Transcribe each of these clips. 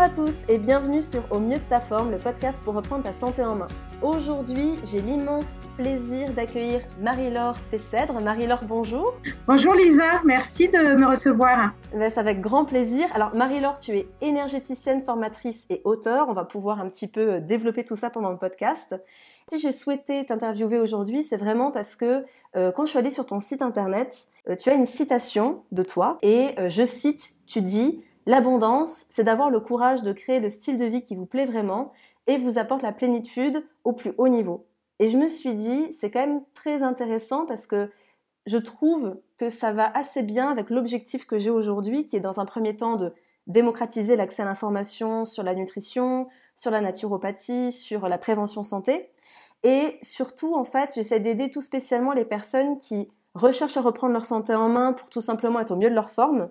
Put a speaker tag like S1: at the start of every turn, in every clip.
S1: Bonjour à tous et bienvenue sur Au mieux de ta forme, le podcast pour reprendre ta santé en main. Aujourd'hui, j'ai l'immense plaisir d'accueillir Marie-Laure Tessèdre. Marie-Laure, bonjour.
S2: Bonjour Lisa, merci de me recevoir.
S1: Ben, c'est avec grand plaisir. Alors Marie-Laure, tu es énergéticienne, formatrice et auteur. On va pouvoir un petit peu euh, développer tout ça pendant le podcast. Si j'ai souhaité t'interviewer aujourd'hui, c'est vraiment parce que euh, quand je suis allée sur ton site internet, euh, tu as une citation de toi et je cite, tu dis L'abondance, c'est d'avoir le courage de créer le style de vie qui vous plaît vraiment et vous apporte la plénitude au plus haut niveau. Et je me suis dit, c'est quand même très intéressant parce que je trouve que ça va assez bien avec l'objectif que j'ai aujourd'hui, qui est dans un premier temps de démocratiser l'accès à l'information sur la nutrition, sur la naturopathie, sur la prévention santé. Et surtout, en fait, j'essaie d'aider tout spécialement les personnes qui recherchent à reprendre leur santé en main pour tout simplement être au mieux de leur forme,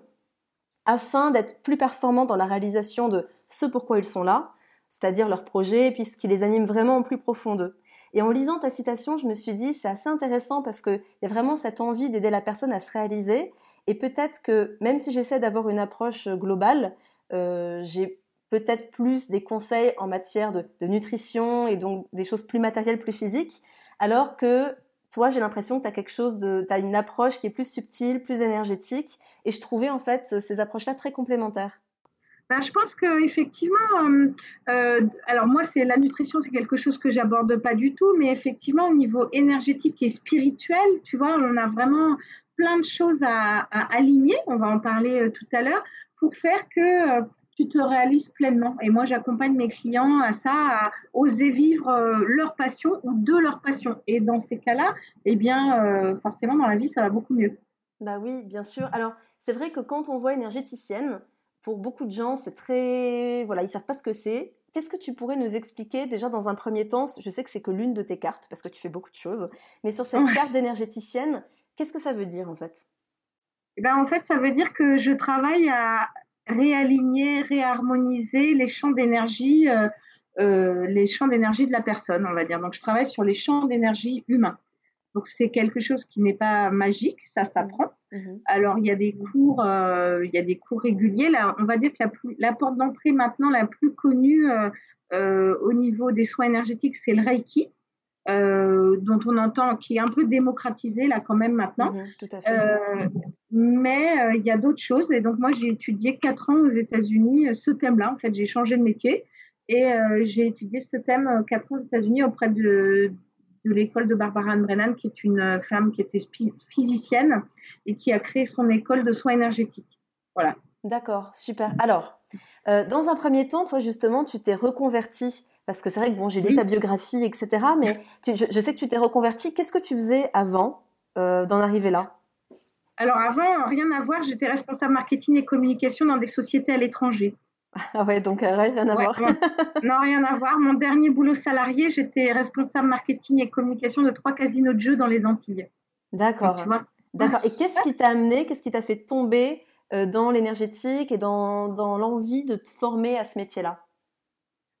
S1: afin d'être plus performants dans la réalisation de ce pourquoi ils sont là, c'est-à-dire leur projet, et puis ce qui les anime vraiment au plus profond d'eux. Et en lisant ta citation, je me suis dit, c'est assez intéressant parce qu'il y a vraiment cette envie d'aider la personne à se réaliser. Et peut-être que même si j'essaie d'avoir une approche globale, euh, j'ai peut-être plus des conseils en matière de, nutrition et donc des choses plus matérielles, plus physiques, alors que toi, j'ai l'impression que tu as quelque chose de, tu une approche qui est plus subtile, plus énergétique, et je trouvais en fait ces approches-là très complémentaires.
S2: Ben, je pense que effectivement, euh, euh, alors moi, c'est la nutrition, c'est quelque chose que j'aborde pas du tout, mais effectivement, au niveau énergétique et spirituel, tu vois, on a vraiment plein de choses à, aligner. On va en parler euh, tout à l'heure pour faire que tu te réalises pleinement. Et moi, j'accompagne mes clients à ça, à oser vivre euh, leur passion ou de leur passion. Et dans ces cas-là, eh bien, euh, forcément, dans la vie, ça va beaucoup mieux.
S1: Bah oui, bien sûr. Alors, c'est vrai que quand on voit énergéticienne, pour beaucoup de gens, c'est très, voilà, ils savent pas ce que c'est. Qu'est-ce que tu pourrais nous expliquer déjà dans un premier temps? Je sais que c'est que l'une de tes cartes parce que tu fais beaucoup de choses, mais sur cette carte d'énergéticienne, qu'est-ce que ça veut dire en fait?
S2: Eh ben, en fait, ça veut dire que je travaille à réaligner, réharmoniser les champs d'énergie, euh, euh, les champs d'énergie de la personne, on va dire. Donc, je travaille sur les champs d'énergie humains. Donc, c'est quelque chose qui n'est pas magique, ça s'apprend. Mhm. Alors, il y a des cours, euh, il y a des cours réguliers. Là, on va dire que la, la porte d'entrée maintenant la plus connue au niveau des soins énergétiques, c'est le Reiki. Euh, dont on entend, qui est un peu démocratisé là quand même maintenant. Mhm, tout à fait. Euh, mais euh, il y a d'autres choses. Et donc moi, j'ai étudié quatre ans aux États-Unis ce thème-là. En fait, j'ai changé de métier et j'ai étudié ce thème quatre ans aux États-Unis auprès de, de l'école de Barbara Ann Brennan, qui est une femme qui était physicienne et qui a créé son école de soins énergétiques. Voilà.
S1: D'accord, super. Alors, dans un premier temps, toi justement, tu t'es reconverti parce que c'est vrai que bon, j'ai lu ta biographie, etc. Mais je, sais que tu t'es reconverti. Qu'est-ce que tu faisais avant euh, d'en arriver là?
S2: Alors avant, rien à voir. J'étais responsable marketing et communication dans des sociétés à l'étranger.
S1: Ah ouais, donc euh, rien à voir.
S2: non, rien à voir. Mon dernier boulot salarié, j'étais responsable marketing et communication de trois casinos de jeux dans les Antilles.
S1: D'accord. D'accord. Et qu'est-ce qui t'a amené, qu'est-ce qui t'a fait tomber euh, dans l'énergétique et dans, dans l'envie de te former à ce métier-là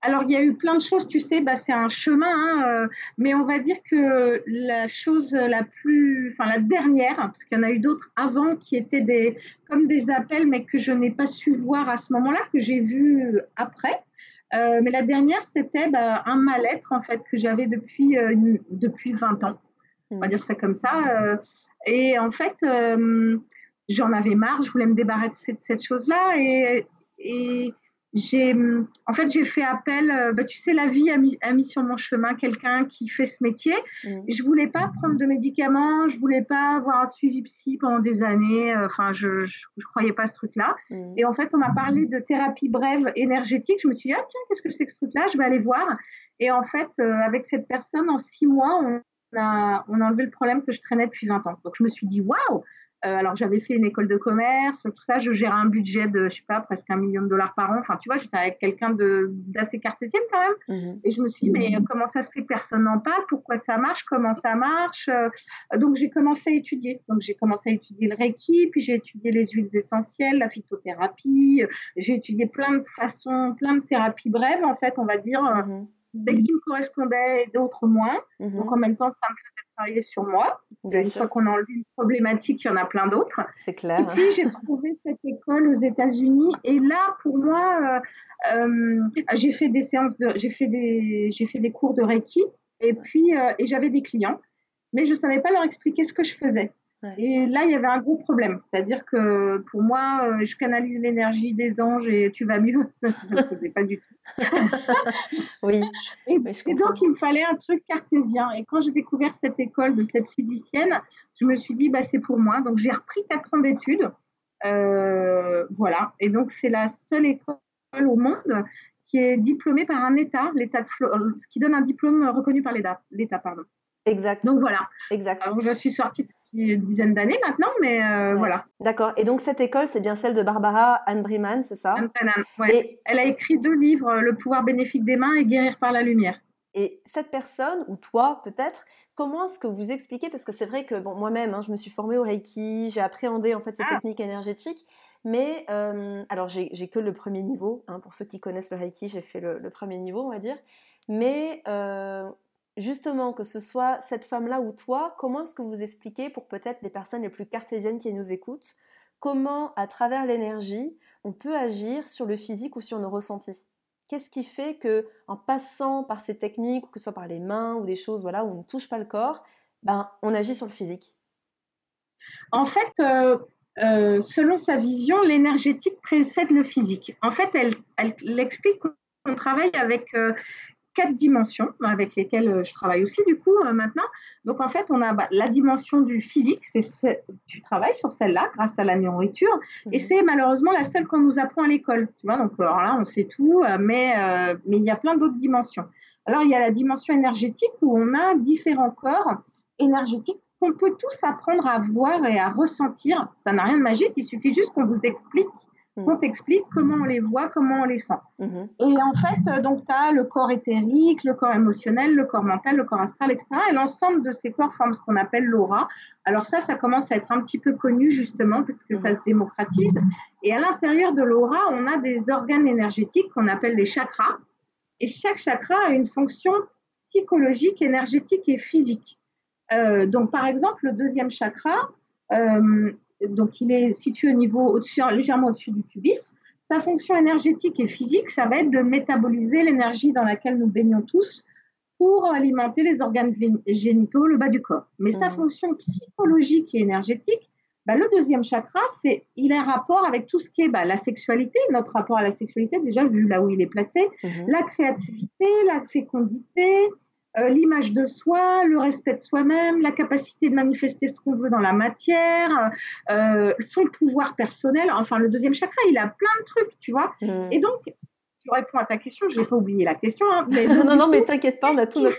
S2: alors, il y a eu plein de choses, tu sais, bah, c'est un chemin, hein, euh, mais on va dire que la chose la plus, enfin la dernière, parce qu'il y en a eu d'autres avant qui étaient des, comme des appels, mais que je n'ai pas su voir à ce moment-là, que j'ai vu après. Euh, mais la dernière, c'était bah, un mal-être, en fait, que j'avais depuis, euh, depuis 20 ans. On va mmh. dire ça comme ça. et en fait, j'en avais marre, je voulais me débarrasser de cette chose-là. Et, et j'ai en fait j'ai fait appel euh, bah, tu sais la vie a mis, a mis sur mon chemin quelqu'un qui fait ce métier mmh. je voulais pas prendre de médicaments je voulais pas avoir un suivi psy pendant des années euh, enfin je, je, croyais pas à ce truc là mmh. et en fait on m'a parlé de thérapie brève énergétique je me suis dit ah tiens qu'est-ce que c'est que ce truc là je vais aller voir et en fait euh, avec cette personne en six mois on a, on a enlevé le problème que je traînais depuis 20 ans donc je me suis dit waouh euh, alors j'avais fait une école de commerce, tout ça, je gérais un budget de, je sais pas, presque un million de dollars par an. Enfin, tu vois, j'étais avec quelqu'un d'assez cartésienne quand même. Mhm. Et je me suis dit, mais comment ça se fait Personne n'en parle? Pourquoi ça marche? Comment ça marche? Euh, Donc j'ai commencé à étudier. Donc j'ai commencé à étudier le Reiki, puis j'ai étudié les huiles essentielles, la phytothérapie. J'ai étudié plein de façons, plein de thérapies brèves, en fait, on va dire. Mhm. Dès qui me correspondaient et d'autres moins. Mhm. Donc en même temps, ça me faisait travailler sur moi. Une fois qu'on a enlevé une problématique, il y en a plein d'autres.
S1: C'est clair.
S2: Et puis j'ai trouvé cette école aux États-Unis. Et là, pour moi, euh, euh, j'ai fait des séances de, j'ai fait des, j'ai fait des cours de Reiki. Et puis, euh, et j'avais des clients, mais je savais pas leur expliquer ce que je faisais. Et là, il y avait un gros problème. C'est-à-dire que pour moi, euh, je canalise l'énergie des anges et tu vas mieux. Ça ne faisait pas du tout.
S1: oui.
S2: Et, donc, il me fallait un truc cartésien. Et quand j'ai découvert cette école de cette physicienne, je me suis dit, bah, c'est pour moi. Donc, j'ai repris quatre ans d'études. Euh, voilà. Et donc, c'est la seule école au monde qui est diplômée par un État, l'État euh, qui donne un diplôme reconnu par l'État, pardon.
S1: Exact.
S2: Donc voilà.
S1: Exact.
S2: Alors, je suis sortie une dizaine d'années maintenant, mais euh, voilà.
S1: D'accord. Et donc cette école, c'est bien celle de Barbara Anne Briman, c'est ça?
S2: Anne ouais. Elle a écrit deux livres, Le pouvoir bénéfique des mains et Guérir par la lumière.
S1: Et cette personne, ou toi peut-être, comment est-ce que vous expliquez? Parce que c'est vrai que bon, moi-même, hein, je me suis formée au Reiki, j'ai appréhendé en fait ces ah. techniques énergétiques. Mais euh, alors j'ai que le premier niveau, hein, pour ceux qui connaissent le Reiki, j'ai fait le, le, premier niveau, on va dire. Mais euh, justement, que ce soit cette femme-là ou toi, comment est-ce que vous expliquez pour peut-être les personnes les plus cartésiennes qui nous écoutent, comment à travers l'énergie, on peut agir sur le physique ou sur nos ressentis? Qu'est-ce qui fait que en passant par ces techniques, que ce soit par les mains ou des choses voilà, où on ne touche pas le corps, ben, on agit sur le physique?
S2: En fait, euh, euh, selon sa vision, l'énergétique précède le physique. En fait, elle, elle, explique qu'on travaille avec euh, quatre dimensions avec lesquelles euh, je travaille aussi du coup euh, maintenant. Donc en fait, on a bah, la dimension du physique, c'est tu travailles sur celle-là grâce à la nourriture et mhm. c'est malheureusement la seule qu'on nous apprend à l'école. Tu vois, donc alors là, on sait tout, euh, mais mais il y a plein d'autres dimensions. Alors il y a la dimension énergétique où on a différents corps énergétiques qu'on peut tous apprendre à voir et à ressentir. Ça n'a rien de magique, il suffit juste qu'on vous explique. On t'explique comment on les voit, comment on les sent. Mm-hmm. Et en fait, euh, donc tu as le corps éthérique, le corps émotionnel, le corps mental, le corps astral, etc. Et l'ensemble de ces corps forment ce qu'on appelle l'aura. Alors ça, ça commence à être un petit peu connu justement parce que ça se démocratise. Et à l'intérieur de l'aura, on a des organes énergétiques qu'on appelle les chakras. Et chaque chakra a une fonction psychologique, énergétique et physique. Euh, donc par exemple, le deuxième chakra, euh, donc il est situé au niveau au-dessus, légèrement au-dessus du pubis. Sa fonction énergétique et physique, ça va être de métaboliser l'énergie dans laquelle nous baignons tous pour alimenter les organes génitaux, le bas du corps. Mais sa mmh. fonction psychologique et énergétique, bah, le deuxième chakra, c'est il a rapport avec tout ce qui est bah, la sexualité, notre rapport à la sexualité, déjà vu là où il est placé, mmh. la créativité, la fécondité, euh, l'image de soi, le respect de soi-même, la capacité de manifester ce qu'on veut dans la matière, euh, son pouvoir personnel. Enfin, le deuxième chakra, il a plein de trucs, tu vois. Mm. Et donc, si je réponds à ta question, je n'ai pas oublié la question. Hein,
S1: mais non, non, mais t'inquiète pas, on a tout notre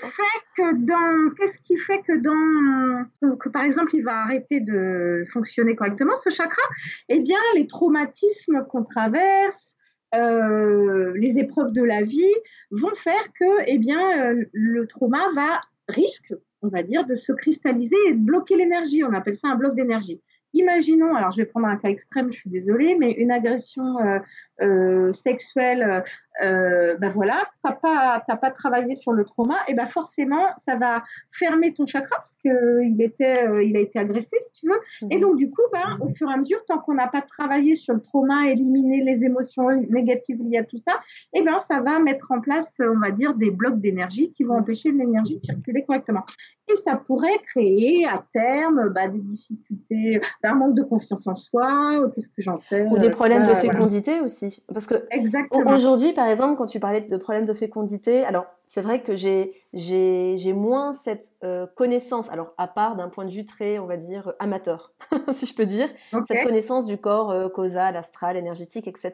S2: que dans Qu'est-ce qui fait que dans que par exemple, il va arrêter de fonctionner correctement ce chakra? Eh bien, les traumatismes qu'on traverse, euh, les épreuves de la vie vont faire que, eh bien, euh, le trauma va risque, on va dire, de se cristalliser et de bloquer l'énergie. On appelle ça un bloc d'énergie. Imaginons, alors je vais prendre un cas extrême, je suis désolée, mais une agression euh, euh, sexuelle, euh, ben voilà, t'as pas, t'as pas travaillé sur le trauma, et ben forcément, ça va fermer ton chakra parce que il était, euh, il a été agressé, si tu veux. Et mhm. donc du coup, ben, au fur et à mesure, tant qu'on n'a pas travaillé sur le trauma, éliminer les émotions négatives liées à tout ça, et ben ça va mettre en place, on va dire, des blocs d'énergie qui vont empêcher l'énergie de circuler correctement. Et ça pourrait créer à terme bah, des difficultés, un manque de confiance en soi, qu'est-ce que j'en fais
S1: Ou des problèmes de fécondité aussi. Parce que aujourd'hui, par exemple, quand tu parlais de problèmes de fécondité, alors c'est vrai que j'ai j'ai moins cette euh, connaissance, alors à part d'un point de vue très, on va dire, amateur, si je peux dire, cette connaissance du corps euh, causal, astral, énergétique, etc.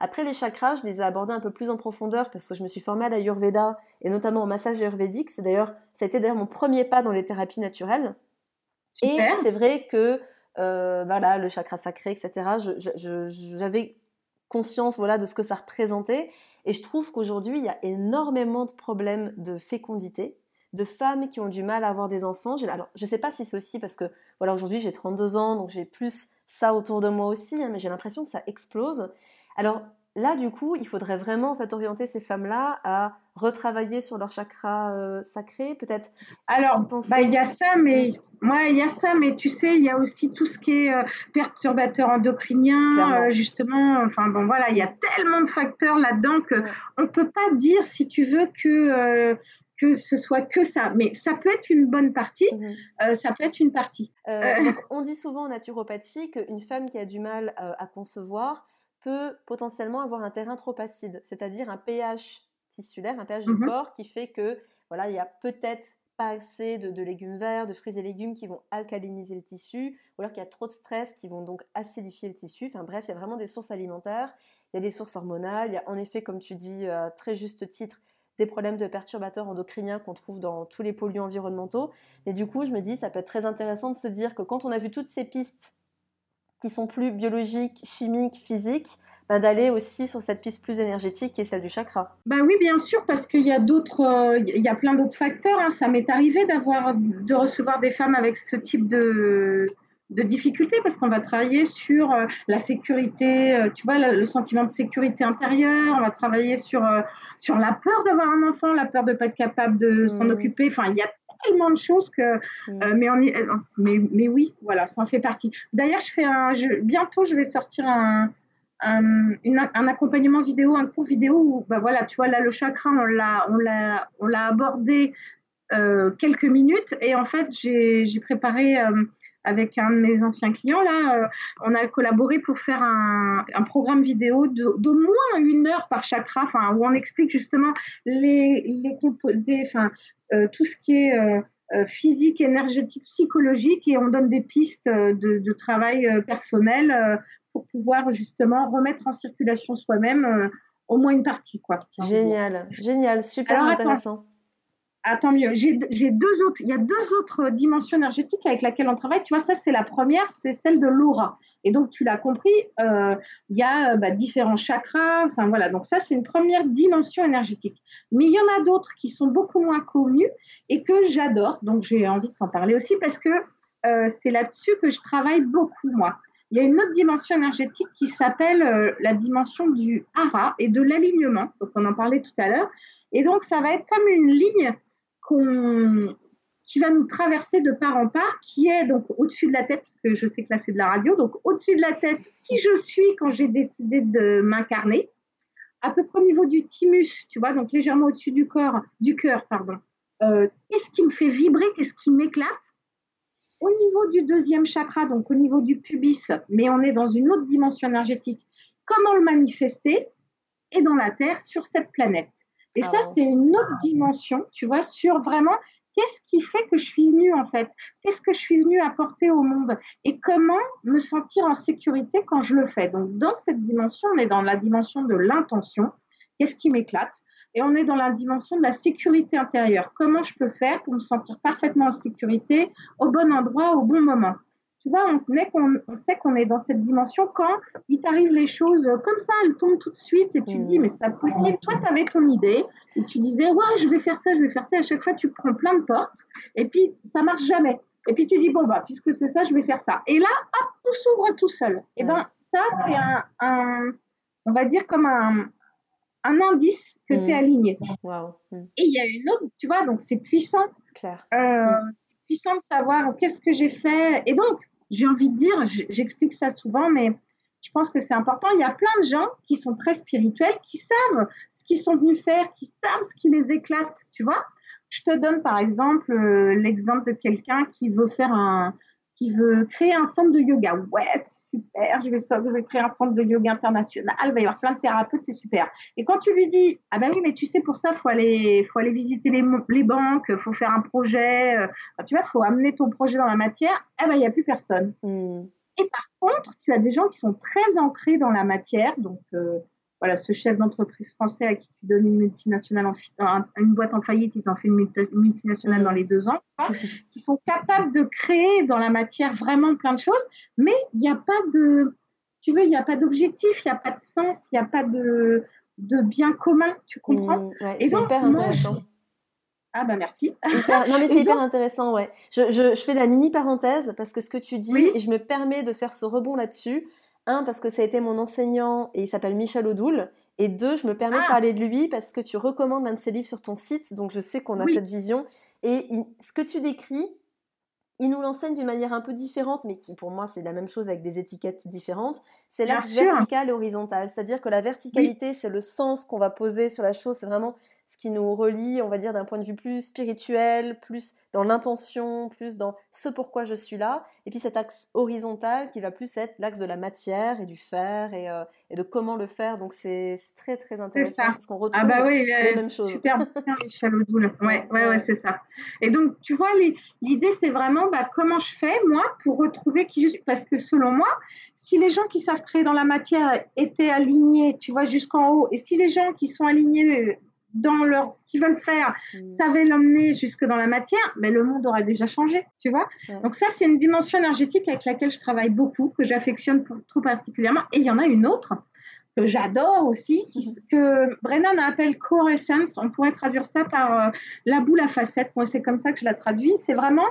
S1: Après les chakras, je les ai abordés un peu plus en profondeur parce que je me suis formée à l'Ayurveda et notamment au massage ayurvédique. C'est d'ailleurs, ça a été d'ailleurs mon premier pas dans les thérapies naturelles. Et c'est vrai que euh, voilà, le chakra sacré, etc. J'avais conscience voilà de ce que ça représentait. Et je trouve qu'aujourd'hui, il y a énormément de problèmes de fécondité, de femmes qui ont du mal à avoir des enfants. Alors, je ne sais pas si c'est aussi parce que, voilà, aujourd'hui j'ai 32 ans, donc j'ai plus ça autour de moi aussi, hein, mais j'ai l'impression que ça explose. Alors, là, du coup, il faudrait vraiment en fait orienter ces femmes-là à retravailler sur leur chakra euh, sacré, peut-être.
S2: Alors, bah, il y a ça, mais moi, il y a ça, mais tu sais, il y a aussi tout ce qui est euh, perturbateur endocrinien, euh, justement. Enfin bon, voilà, il y a tellement de facteurs là-dedans que ne on peut pas dire, si tu veux, que que ce soit que ça, mais ça peut être une bonne partie, mmh ça peut être une partie.
S1: on dit souvent en naturopathie qu'une femme qui a du mal à concevoir, peut potentiellement avoir un terrain trop acide, c'est-à-dire un pH tissulaire, un pH du mmh corps qui fait que voilà, il y a peut-être pas assez de, légumes verts, de fruits et légumes qui vont alcaliniser le tissu, ou alors qu'il y a trop de stress qui vont donc acidifier le tissu. Enfin bref, il y a vraiment des sources alimentaires, il y a des sources hormonales, il y a en effet, comme tu dis à très juste titre, des problèmes de perturbateurs endocriniens qu'on trouve dans tous les polluants environnementaux. Mais du coup, je me dis, ça peut être très intéressant de se dire que quand on a vu toutes ces pistes qui sont plus biologiques, chimiques, physiques, ben, d'aller aussi sur cette piste plus énergétique qui est celle du chakra.
S2: Bah oui, bien sûr, parce qu'il y a d'autres, euh, il y a plein d'autres facteurs. Hein. Ça m'est arrivé d'avoir, de recevoir des femmes avec ce type de de difficultés parce qu'on va travailler sur euh, la sécurité, euh, tu vois, le, sentiment de sécurité intérieure, on va travailler sur, sur la peur d'avoir un enfant, la peur de ne pas être capable de s'en occuper. Enfin, il y a tellement de choses que. Euh, mais, on euh, mais, mais, oui, voilà, ça en fait partie. D'ailleurs, je fais un. Je, bientôt, je vais sortir un, un, un, accompagnement vidéo, un cours vidéo où, bah voilà, tu vois, là, le chakra, on l'a, on l'a, on l'a abordé euh, quelques minutes et en fait, j'ai, j'ai préparé. Avec un de mes anciens clients, là, on a collaboré pour faire un, un programme vidéo d'au moins une heure par chakra, enfin, où on explique justement les, les composés, enfin, euh, tout ce qui est euh, euh, physique, énergétique, psychologique, et on donne des pistes de, travail personnel pour pouvoir justement remettre en circulation soi-même au moins une partie. Quoi,
S1: génial, génial, super intéressant.
S2: Attends, mieux. J'ai deux autres. Il y a deux autres dimensions énergétiques avec lesquelles on travaille. Tu vois, ça c'est la première, c'est celle de l'aura. Et donc, tu l'as compris, euh, il y a bah, différents chakras. Enfin, voilà. Donc, ça, c'est une première dimension énergétique. Mais il y en a d'autres qui sont beaucoup moins connues et que j'adore. Donc, j'ai envie de t'en parler aussi parce que euh, c'est là-dessus que je travaille beaucoup, moi. Il y a une autre dimension énergétique qui s'appelle euh, la dimension du hara et de l'alignement. Donc, on en parlait tout à l'heure. Et donc, ça va être comme une ligne qui va nous traverser de part en part, qui est donc au-dessus de la tête, parce que je sais que là c'est de la radio, donc au-dessus de la tête, qui je suis quand j'ai décidé de m'incarner, à peu près au niveau du thymus, tu vois, donc légèrement au-dessus du corps, du cœur, pardon. Euh, qu'est-ce qui me fait vibrer, qu'est-ce qui m'éclate? Au niveau du deuxième chakra, donc au niveau du pubis, mais on est dans une autre dimension énergétique. Comment le manifester? Et dans la Terre, sur cette planète. Et ah ça, c'est une autre dimension, tu vois, sur vraiment qu'est-ce qui fait que je suis venue en fait. Qu'est-ce que je suis venue apporter au monde Et comment me sentir en sécurité quand je le fais. Donc dans cette dimension, on est dans la dimension de l'intention. Qu'est-ce qui m'éclate? Et on est dans la dimension de la sécurité intérieure. Comment je peux faire pour me sentir parfaitement en sécurité au bon endroit, au bon moment? Tu vois, on, on sait qu'on est dans cette dimension quand il t'arrive les choses comme ça, elles tombent tout de suite et tu te dis, mais c'est pas possible. Toi, tu avais ton idée et tu disais, ouais, je vais faire ça, je vais faire ça. À chaque fois, tu prends plein de portes et puis ça marche jamais. Et puis tu dis, bon, bah, puisque c'est ça, je vais faire ça. Et là, hop, tout s'ouvre tout seul. Et ben, ça, c'est un, on va dire comme un, un indice que tu es aligné. Et il y a une autre, tu vois, donc c'est puissant. Claire. Euh, c'est puissant de savoir qu'est-ce que j'ai fait. Et donc, j'ai envie de dire, j'explique ça souvent, mais je pense que c'est important. Il y a plein de gens qui sont très spirituels, qui savent ce qu'ils sont venus faire, qui savent ce qui les éclate, tu vois. Je te donne par exemple euh, l'exemple de quelqu'un qui veut faire un, qui veut créer un centre de yoga. Ouais, super, je vais, je vais créer un centre de yoga international, il va y avoir plein de thérapeutes, c'est super. Et quand tu lui dis, ah ben oui, mais tu sais, pour ça, faut aller, faut aller visiter les, les banques, faut faire un projet, euh, tu vois, faut amener ton projet dans la matière, eh ben, il n'y a plus personne. Hmm. Et par contre, tu as des gens qui sont très ancrés dans la matière, donc euh, voilà, ce chef d'entreprise français à qui tu donnes une multinationale, en, une boîte en faillite, il t'en fait une multinationale dans les deux ans, qui sont capables de créer dans la matière vraiment plein de choses, mais il n'y a pas de, tu veux, il n'y a pas d'objectif, il n'y a pas de sens, il n'y a pas de, de bien commun, tu comprends? Mmh,
S1: C'est hyper intéressant.
S2: Ah bah merci.
S1: Non mais c'est hyper intéressant, ouais. Je, je, je, fais la mini parenthèse parce que ce que tu dis, et je me permets de faire ce rebond là-dessus, Un, parce que ça a été mon enseignant et il s'appelle Michel Odoul. Et deux, je me permets de ah. parler de lui parce que tu recommandes l'un de ses livres sur ton site, donc je sais qu'on a cette vision. Et ce que tu décris, il nous l'enseigne d'une manière un peu différente, mais qui pour moi c'est la même chose avec des étiquettes différentes. C'est l'axe vertical et horizontal. C'est-à-dire que la verticalité, c'est le sens qu'on va poser sur la chose. C'est vraiment ce qui nous relie, on va dire, d'un point de vue plus spirituel, plus dans l'intention, plus dans ce pourquoi je suis là. Et puis cet axe horizontal qui va plus être l'axe de la matière et du faire et, euh, et de comment le faire. Donc c'est très très intéressant parce qu'on retrouve ah bah oui, les mêmes choses.
S2: Super bien, Michel. Ouais, ouais, ouais, c'est ça. Et donc tu vois, l'idée c'est vraiment bah, comment je fais moi pour retrouver qui je suis? Parce que selon moi, si les gens qui savent créer dans la matière étaient alignés, tu vois, jusqu'en haut, et si les gens qui sont alignés dans leur ce qu'ils veulent faire, mmh. savaient l'emmener jusque dans la matière, mais le monde aurait déjà changé, tu vois. Donc ça, c'est une dimension énergétique avec laquelle je travaille beaucoup, que j'affectionne tout particulièrement. Et il y en a une autre que j'adore aussi, que Brennan appelle core essence. On pourrait traduire ça par euh, la boule à facettes. Moi, c'est comme ça que je la traduis. C'est vraiment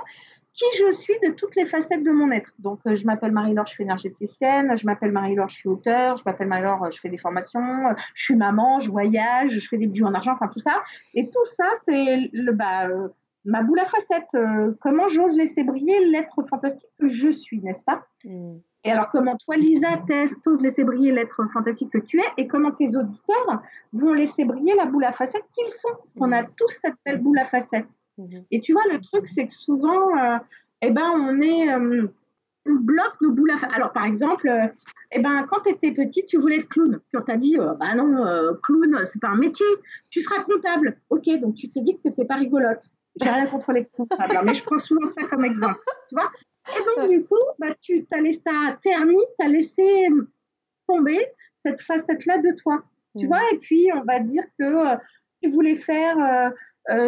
S2: qui je suis de toutes les facettes de mon être. Donc, euh, je m'appelle Marie-Laure, je suis énergéticienne, je m'appelle Marie-Laure, je suis auteur, je m'appelle Marie-Laure, je fais des formations, euh, je suis maman, je voyage, je fais des bijoux en argent, enfin tout ça. Et tout ça, c'est le bah, euh, ma boule à facettes. comment j'ose laisser briller l'être fantastique que je suis, n'est-ce pas? Mm. Et alors, comment toi, Lisa, t'oses laisser briller l'être fantastique que tu es? Et comment tes auditeurs vont laisser briller la boule à facettes qu'ils sont? Parce qu'on a mm. tous cette belle boule à facettes. Mhm. Et tu vois, le truc, c'est que souvent, euh, eh ben, on est, euh, on bloque nos boules à Alors, par exemple, euh, eh ben, quand tu étais petite, tu voulais être clown. Puis on t'a dit, bah non, clown, c'est pas un métier. Tu seras comptable. Ok, donc tu t'es dit que tu n'étais pas rigolote. J'ai rien contre les comptables, mais je prends souvent ça comme exemple. Tu vois Et donc, du coup, bah, tu as laissé, ta terni, tu as laissé tomber cette facette-là de toi. Tu mhm. vois Et puis, on va dire que tu voulais faire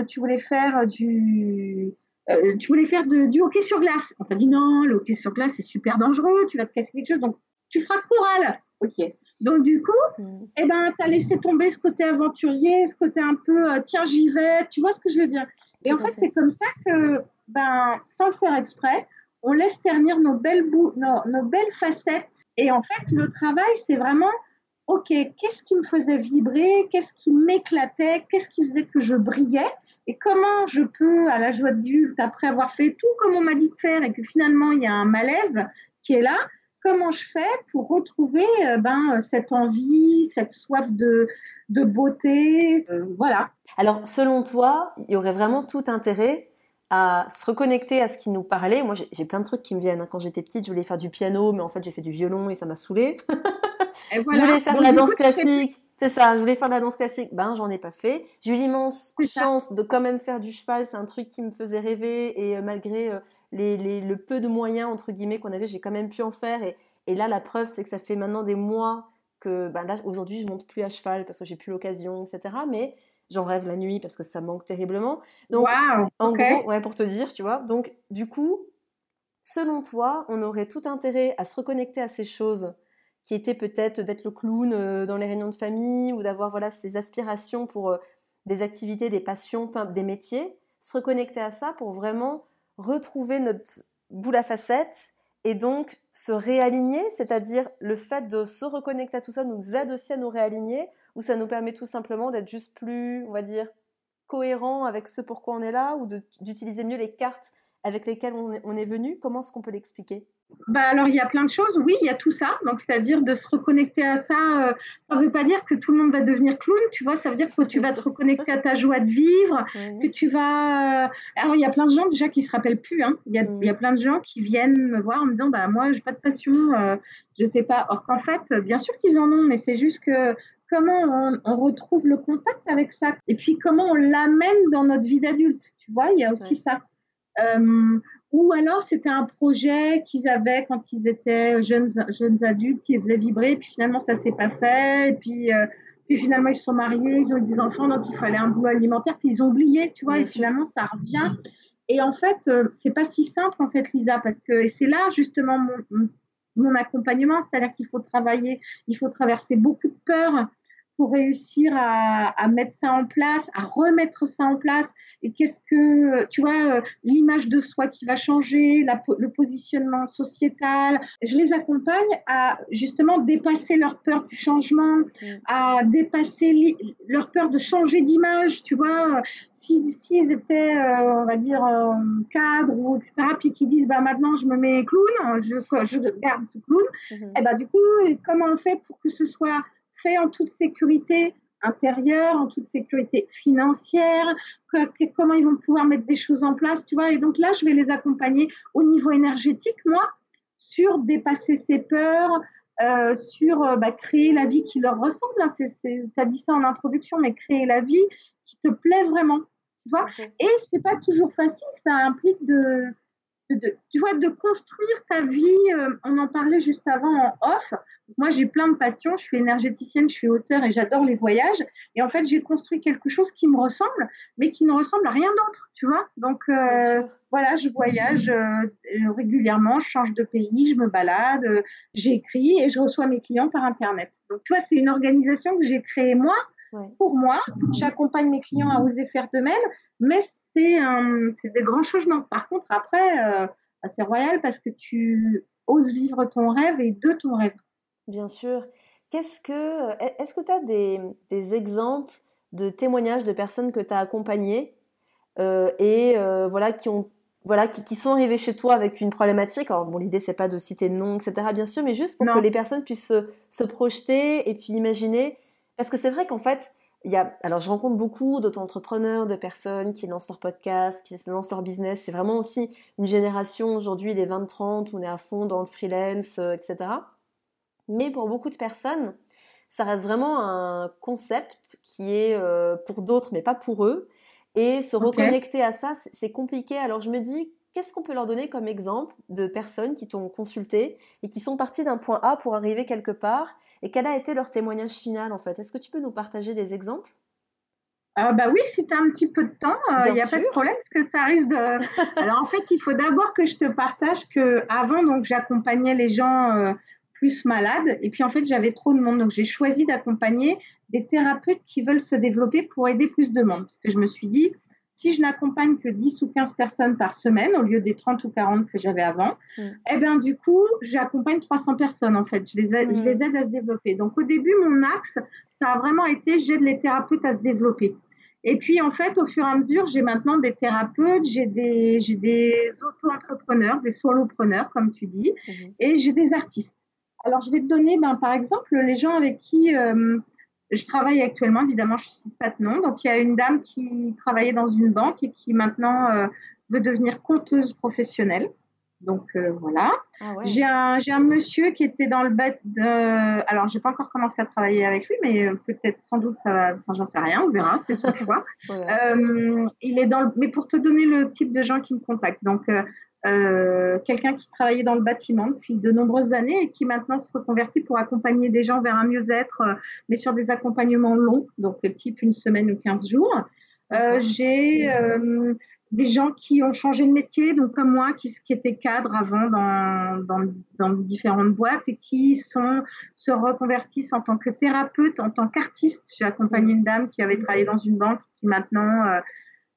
S2: tu voulais faire du, euh, tu voulais faire du hockey sur glace. On t'a dit non, le hockey sur glace c'est super dangereux, tu vas te casser quelque chose, donc tu feras chorale. Ok. Donc du coup, mm. eh ben, tu as laissé tomber ce côté aventurier, ce côté un peu euh, tiens j'y vais, tu vois ce que je veux dire? Et en fait, c'est comme ça que, ben, sans le faire exprès, on laisse ternir nos belles, nos belles facettes. Et en fait, le travail, c'est vraiment OK, qu'est-ce qui me faisait vibrer, qu'est-ce qui m'éclatait, qu'est-ce qui faisait que je brillais? Et comment je peux, à la joie d'adulte, après avoir fait tout comme on m'a dit de faire et que finalement il y a un malaise qui est là, comment je fais pour retrouver euh, ben, cette envie, cette soif de, beauté, euh, voilà.
S1: Alors, selon toi, il y aurait vraiment tout intérêt à se reconnecter à ce qui nous parlait? Moi, j'ai plein de trucs qui me viennent. Quand j'étais petite, je voulais faire du piano, mais en fait, j'ai fait du violon et ça m'a saoulée. Je voulais faire de la danse classique. C'est ça, je voulais faire de la danse classique. Ben, j'en ai pas fait. J'ai eu l'immense chance de quand même faire du cheval. C'est un truc qui me faisait rêver. Et euh, malgré euh, les, les, le peu de moyens, entre guillemets, qu'on avait, j'ai quand même pu en faire. Et, et là, la preuve, c'est que ça fait maintenant des mois que, ben là, aujourd'hui, je monte plus à cheval parce que j'ai plus l'occasion, etc. Mais j'en rêve la nuit parce que ça manque terriblement. Donc, en gros, ouais, pour te dire, tu vois. Donc, du coup, selon toi, on aurait tout intérêt à se reconnecter à ces choses qui était peut-être d'être le clown euh, dans les réunions de famille ou d'avoir voilà ces aspirations pour euh, des activités, des passions, des métiers, se reconnecter à ça pour vraiment retrouver notre boule à facettes et donc se réaligner, c'est-à-dire le fait de se reconnecter à tout ça nous aide aussi à nous réaligner ou ça nous permet tout simplement d'être juste plus, on va dire, cohérent avec ce pourquoi on est là ou d'utiliser mieux les cartes avec lesquelles on est, on est venu. Comment est-ce qu'on peut l'expliquer?
S2: Bah alors il y a plein de choses, oui, il y a tout ça. Donc c'est-à-dire de se reconnecter à ça. Euh, ça ne veut pas dire que tout le monde va devenir clown, tu vois. Ça veut dire que tu vas te reconnecter à ta joie de vivre, que tu vas. Euh, alors il y a plein de gens déjà qui se rappellent plus. Hein. Il, y a, il, y a, plein de gens qui viennent me voir en me disant bah moi j'ai pas de passion, euh, je sais pas. Or qu'en fait, bien sûr qu'ils en ont, mais c'est juste que comment on, retrouve le contact avec ça et puis comment on l'amène dans notre vie d'adulte. Tu vois, il y a aussi ça. Euh, ou alors c'était un projet qu'ils avaient quand ils étaient jeunes, jeunes adultes qui les faisait vibrer, puis finalement ça s'est pas fait, et puis, euh, puis finalement ils se sont mariés, ils ont eu des enfants, donc il fallait un boulot alimentaire, puis ils ont oublié, tu vois, et finalement ça revient. Et en fait, euh, c'est pas si simple en fait, Lisa, parce que c'est là justement mon, mon accompagnement, c'est-à-dire qu'il faut travailler, il faut traverser beaucoup de peurs pour réussir à, à, mettre ça en place, à remettre ça en place? Et qu'est-ce que, tu vois, l'image de soi qui va changer, la, le positionnement sociétal? Je les accompagne à justement dépasser leur peur du changement, mmh. à dépasser leur peur de changer d'image, tu vois? Si, si ils étaient, euh, on va dire, euh, cadres ou etc., puis qu'ils disent, bah maintenant je me mets clown, je, je garde ce clown, mmh. et eh bah du coup, comment on fait pour que ce soit en toute sécurité intérieure, en toute sécurité financière, comment ils vont pouvoir mettre des choses en place, tu vois. Et donc là, je vais les accompagner au niveau énergétique, moi, sur dépasser ses peurs, euh, sur euh, bah, créer la vie qui leur ressemble. Hein. Tu as dit ça en introduction, mais créer la vie qui te plaît vraiment. Tu vois Et c'est pas toujours facile, ça implique de, de, tu vois, de construire ta vie. Euh, on en parlait juste avant en off. Moi, j'ai plein de passions. Je suis énergéticienne, je suis auteur et j'adore les voyages. Et en fait, j'ai construit quelque chose qui me ressemble, mais qui ne ressemble à rien d'autre, tu vois. Donc, euh, voilà, je voyage euh, régulièrement, je change de pays, je me balade, j'écris et je reçois mes clients par Internet. Donc, tu vois, c'est une organisation que j'ai créée moi, pour moi. J'accompagne mes clients à oser faire de même, mais c'est des grands changements. Par contre, après, bah, c'est royal parce que tu oses vivre ton rêve et de ton rêve.
S1: Bien sûr. Qu'est-ce que, est-ce que tu as des, des, exemples de témoignages de personnes que tu as accompagnées euh, et euh, voilà qui ont voilà qui, qui, sont arrivées chez toi avec une problématique? Alors bon, l'idée c'est pas de citer de nom, etc. Bien sûr, mais juste pour que les personnes puissent se, se, projeter et puis imaginer. Parce que c'est vrai qu'en fait, il y a. Alors je rencontre beaucoup d'auto-entrepreneurs, de personnes qui lancent leur podcast, qui lancent leur business. C'est vraiment aussi une génération aujourd'hui, les 20-30, on est à fond dans le freelance, euh, etc. Mais pour beaucoup de personnes, ça reste vraiment un concept qui est euh, pour d'autres, mais pas pour eux. Et se reconnecter à ça, c'est compliqué. Alors je me dis, qu'est-ce qu'on peut leur donner comme exemple de personnes qui t'ont consulté et qui sont parties d'un point A pour arriver quelque part Et quel a été leur témoignage final en fait? Est-ce que tu peux nous partager des exemples?
S2: Ah bah oui, si tu as un petit peu de temps, il euh, n'y a pas de problème parce que ça risque de. Alors en fait, il faut d'abord que je te partage que avant donc j'accompagnais les gens euh, plus malade. Et puis en fait, j'avais trop de monde. Donc j'ai choisi d'accompagner des thérapeutes qui veulent se développer pour aider plus de monde. Parce que je me suis dit, si je n'accompagne que 10 ou 15 personnes par semaine au lieu des 30 ou 40 que j'avais avant, mm. eh bien du coup, j'accompagne 300 personnes en fait. Je les, aide, je mm. les aide à se développer. Donc au début, mon axe, ça a vraiment été j'aide les thérapeutes à se développer. Et puis, en fait, au fur et à mesure, j'ai maintenant des thérapeutes, j'ai des, j'ai des auto-entrepreneurs, des solopreneurs, comme tu dis, mm-hmm. et j'ai des artistes. Alors, je vais te donner, ben, par exemple, les gens avec qui euh, je travaille actuellement. Évidemment, je ne cite pas de nom. Donc, il y a une dame qui travaillait dans une banque et qui maintenant euh, veut devenir conteuse professionnelle. Donc, euh, voilà. Ah j'ai un, un, monsieur qui était dans le bête de. Alors, j'ai pas encore commencé à travailler avec lui, mais peut-être, sans doute, ça va. Enfin, j'en sais rien, on verra, c'est son choix. il est dans le... Mais pour te donner le type de gens qui me contactent. Donc, euh, quelqu'un qui travaillait dans le bâtiment depuis de nombreuses années et qui maintenant se reconvertit pour accompagner des gens vers un mieux-être, euh, mais sur des accompagnements longs, donc type une semaine ou 15 jours. Euh, J'ai euh, des gens qui ont changé de métier, donc comme moi, qui, qui étaient cadres avant dans, dans, dans, différentes boîtes et qui sont, se reconvertissent en tant que thérapeute, en tant qu'artiste. J'ai accompagné une dame qui avait travaillé dans une banque qui maintenant euh,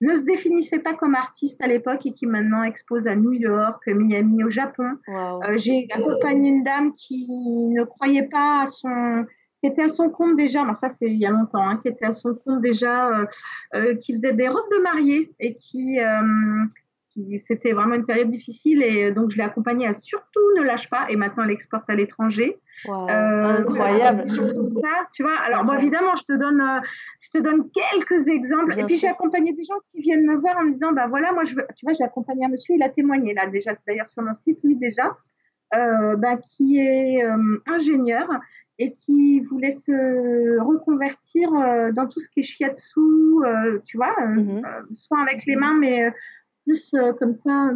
S2: ne se définissait pas comme artiste à l'époque et qui maintenant expose à New York, Miami, au Japon. Euh, j'ai accompagné une dame qui ne croyait pas à son, qui était à son compte déjà, mais ça c'est il y a longtemps, hein, qui était à son compte déjà, euh, euh, qui faisait des robes de mariée et qui, qui c'était vraiment une période difficile et donc je l'ai accompagnée à surtout ne lâche pas et maintenant elle exporte à l'étranger.
S1: Euh, incroyable.
S2: ça, tu vois. Alors, bon, évidemment, je te donne, euh, je te donne quelques exemples. et puis, j'ai accompagné des gens qui viennent me voir en me disant, bah voilà, moi, je veux, tu vois, j'ai accompagné un monsieur, il a témoigné là déjà, d'ailleurs sur mon site, lui déjà, euh, bah, qui est ingénieur et qui voulait se reconvertir dans tout ce qui est shiatsu, tu vois, mm-hmm. soit avec les mains, mais plus euh, comme ça,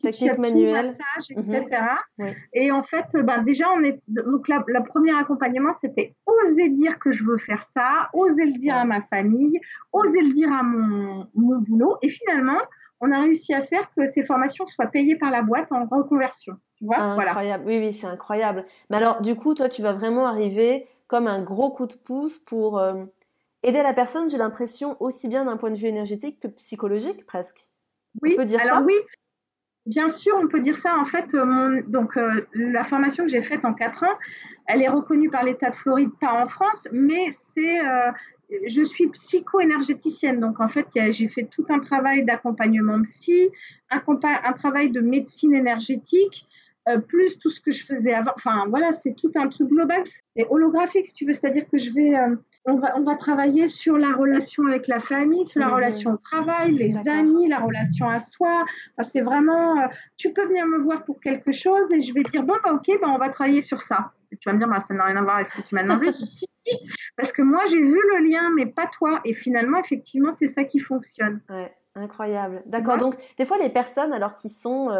S1: technique manuelle,
S2: massage, etc. Mhm. Et en fait, euh, ben, déjà, on est donc la, la premier accompagnement, c'était oser dire que je veux faire ça, oser le dire à ma famille, oser le dire à mon, mon boulot. Et finalement, on a réussi à faire que ces formations soient payées par la boîte en reconversion. Tu vois,
S1: incroyable. Oui, oui, c'est incroyable. Mais alors, du coup, toi, tu vas vraiment arriver comme un gros coup de pouce pour euh, aider la personne, j'ai l'impression, aussi bien d'un point de vue énergétique que psychologique presque.
S2: Oui, on peut dire alors ça? oui, bien sûr, on peut dire ça. En fait, euh, donc euh, la formation que j'ai faite en 4 ans, elle est reconnue par l'État de Floride, pas en France, mais c'est je suis psycho-énergéticienne, donc en fait, j'ai fait tout un travail d'accompagnement psy, un, un, travail de médecine énergétique, euh, plus tout ce que je faisais avant. Enfin, voilà, c'est tout un truc global. C'est holographique, si tu veux, c'est-à-dire que je vais, euh, on va, on va travailler sur la relation avec la famille, sur la mhm. relation au travail, les amis, la relation à soi. Enfin, c'est vraiment, euh, tu peux venir me voir pour quelque chose et je vais te dire bon, bah, ok, bah, on va travailler sur ça. tu vas me dire, bah, ça n'a rien à voir avec ce que tu m'as demandé. si, si, parce que moi, j'ai vu le lien, mais pas toi. Et finalement, effectivement, c'est ça qui fonctionne.
S1: Ouais, incroyable. D'accord. Donc, des fois, les personnes, alors qui sont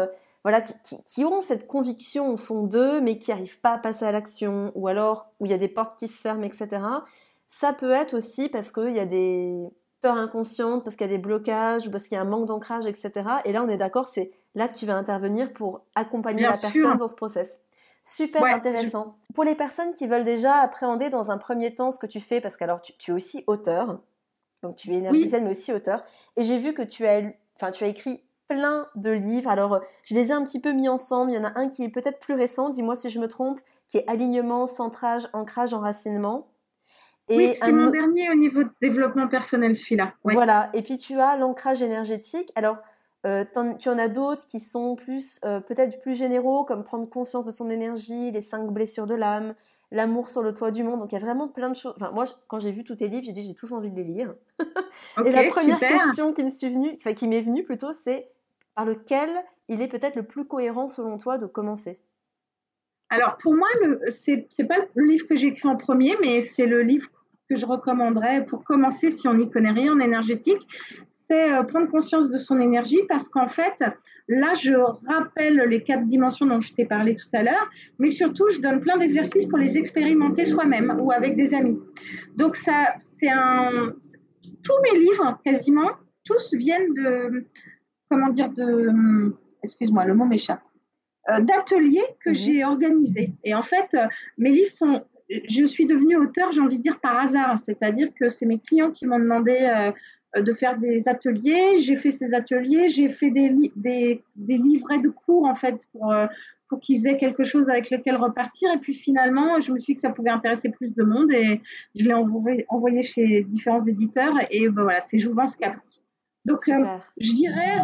S1: voilà, qui, ont cette conviction au fond d'eux, mais qui n'arrivent pas à passer à l'action, ou alors où il y a des portes qui se ferment, etc. Ça peut être aussi parce qu'il y a des peurs inconscientes, parce qu'il y a des blocages, parce qu'il y a un manque d'ancrage, etc. Et là, on est d'accord, c'est là que tu vas intervenir pour accompagner la personne dans ce process. Super intéressant. Pour les personnes qui veulent déjà appréhender dans un premier temps ce que tu fais, parce que alors tu, es aussi auteur, donc tu es énergéticienne mais aussi auteur, et j'ai vu que tu as, enfin, tu as écrit plein de livres. Alors, je les ai un petit peu mis ensemble. Il y en a un qui est peut-être plus récent, dis-moi si je me trompe, qui est alignement, centrage, ancrage, enracinement.
S2: Et oui, c'est mon dernier au niveau de développement personnel, celui-là.
S1: Voilà. Et puis tu as l'ancrage énergétique. Alors, euh, tu en as d'autres qui sont plus, euh, peut-être plus généraux, comme prendre conscience de son énergie, les cinq blessures de l'âme, l'amour sur le toit du monde. Donc il y a vraiment plein de choses. Enfin, moi, quand j'ai vu tous tes livres, j'ai dit j'ai tous envie de les lire. et la première question qui me suis venue, enfin, qui m'est venue plutôt, c'est par lequel il est peut-être le plus cohérent selon toi de commencer?
S2: Alors pour moi, ce n'est pas le livre que j'ai écrit en premier, mais c'est le livre que je recommanderais pour commencer si on n'y connaît rien en énergétique, c'est euh, prendre conscience de son énergie parce qu'en fait, là, je rappelle les quatre dimensions dont je t'ai parlé tout à l'heure, mais surtout, je donne plein d'exercices pour les expérimenter soi-même ou avec des amis. Donc ça, c'est un, tous mes livres, quasiment, tous viennent de, comment dire, de, excuse-moi, le mot m'échappe, euh, d'ateliers que mhm. j'ai organisés. Et en fait, euh, mes livres sont, je suis devenue auteur, j'ai envie de dire par hasard, c'est-à-dire que c'est mes clients qui m'ont demandé euh, de faire des ateliers. J'ai fait ces ateliers, j'ai fait des, des, des, livrets de cours en fait pour, pour qu'ils aient quelque chose avec lequel repartir. Et puis finalement, je me suis dit que ça pouvait intéresser plus de monde et je l'ai envoyé, envoyé, chez différents éditeurs. Et ben voilà, c'est Jouvence qui a donc, euh, je dirais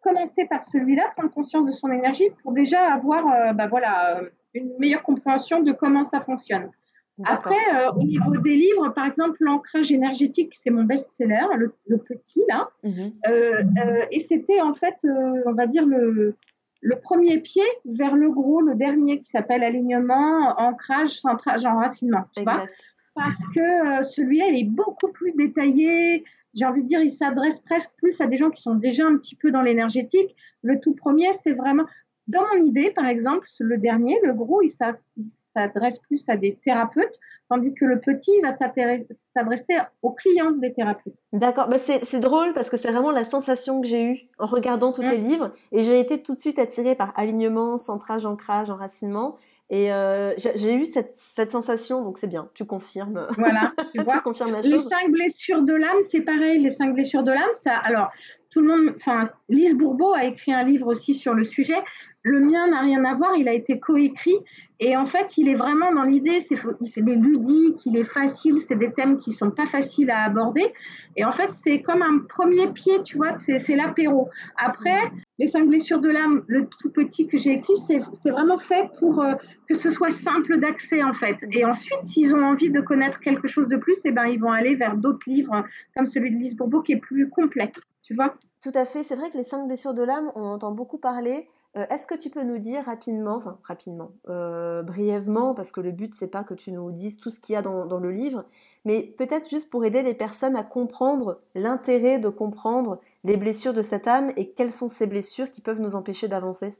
S2: commencer par celui-là, prendre conscience de son énergie pour déjà avoir euh, bah, voilà, euh, une meilleure compréhension de comment ça fonctionne. Après, au niveau des livres, par exemple, l'ancrage énergétique, c'est mon best-seller, le, petit là. Mhm. et c'était en fait, on va dire, le, le premier pied vers le gros, le dernier qui s'appelle alignement, ancrage, centrage, enracinement. Tu vois Parce que celui-là, il est beaucoup plus détaillé j'ai envie de dire, il s'adresse presque plus à des gens qui sont déjà un petit peu dans l'énergétique. Le tout premier, c'est vraiment, dans mon idée, par exemple, le dernier, le gros, il s'adresse plus à des thérapeutes, tandis que le petit, il va s'adresser aux clients des thérapeutes.
S1: D'accord, bah c'est drôle parce que c'est vraiment la sensation que j'ai eue en regardant tous tes mmh. livres et j'ai été tout de suite attirée par alignement, centrage, ancrage, enracinement. Et euh, j'ai eu cette, cette, sensation, donc c'est bien, tu confirmes.
S2: Voilà, tu, vois. confirmes la chose. Les cinq blessures de l'âme, c'est pareil, les cinq blessures de l'âme, ça. Alors, tout le monde, enfin, Lise Bourbeau a écrit un livre aussi sur le sujet. Le mien n'a rien à voir, il a été coécrit. Et en fait, il est vraiment dans l'idée, c'est des ludiques, il est facile, c'est des thèmes qui sont pas faciles à aborder. Et en fait, c'est comme un premier pied, tu vois, c'est l'apéro. Après, les cinq blessures de l'âme, le tout petit que j'ai écrit, c'est vraiment fait pour euh, que ce soit simple d'accès, en fait. Et ensuite, s'ils ont envie de connaître quelque chose de plus, eh ben, ils vont aller vers d'autres livres, comme celui de Lise qui est plus complet. Tu vois?
S1: Tout à fait. C'est vrai que les cinq blessures de l'âme, on entend beaucoup parler. Euh, est-ce que tu peux nous dire rapidement, enfin rapidement, euh, brièvement, parce que le but c'est pas que tu nous dises tout ce qu'il y a dans, le livre, mais peut-être juste pour aider les personnes à comprendre l'intérêt de comprendre les blessures de cette âme et quelles sont ces blessures qui peuvent nous empêcher d'avancer?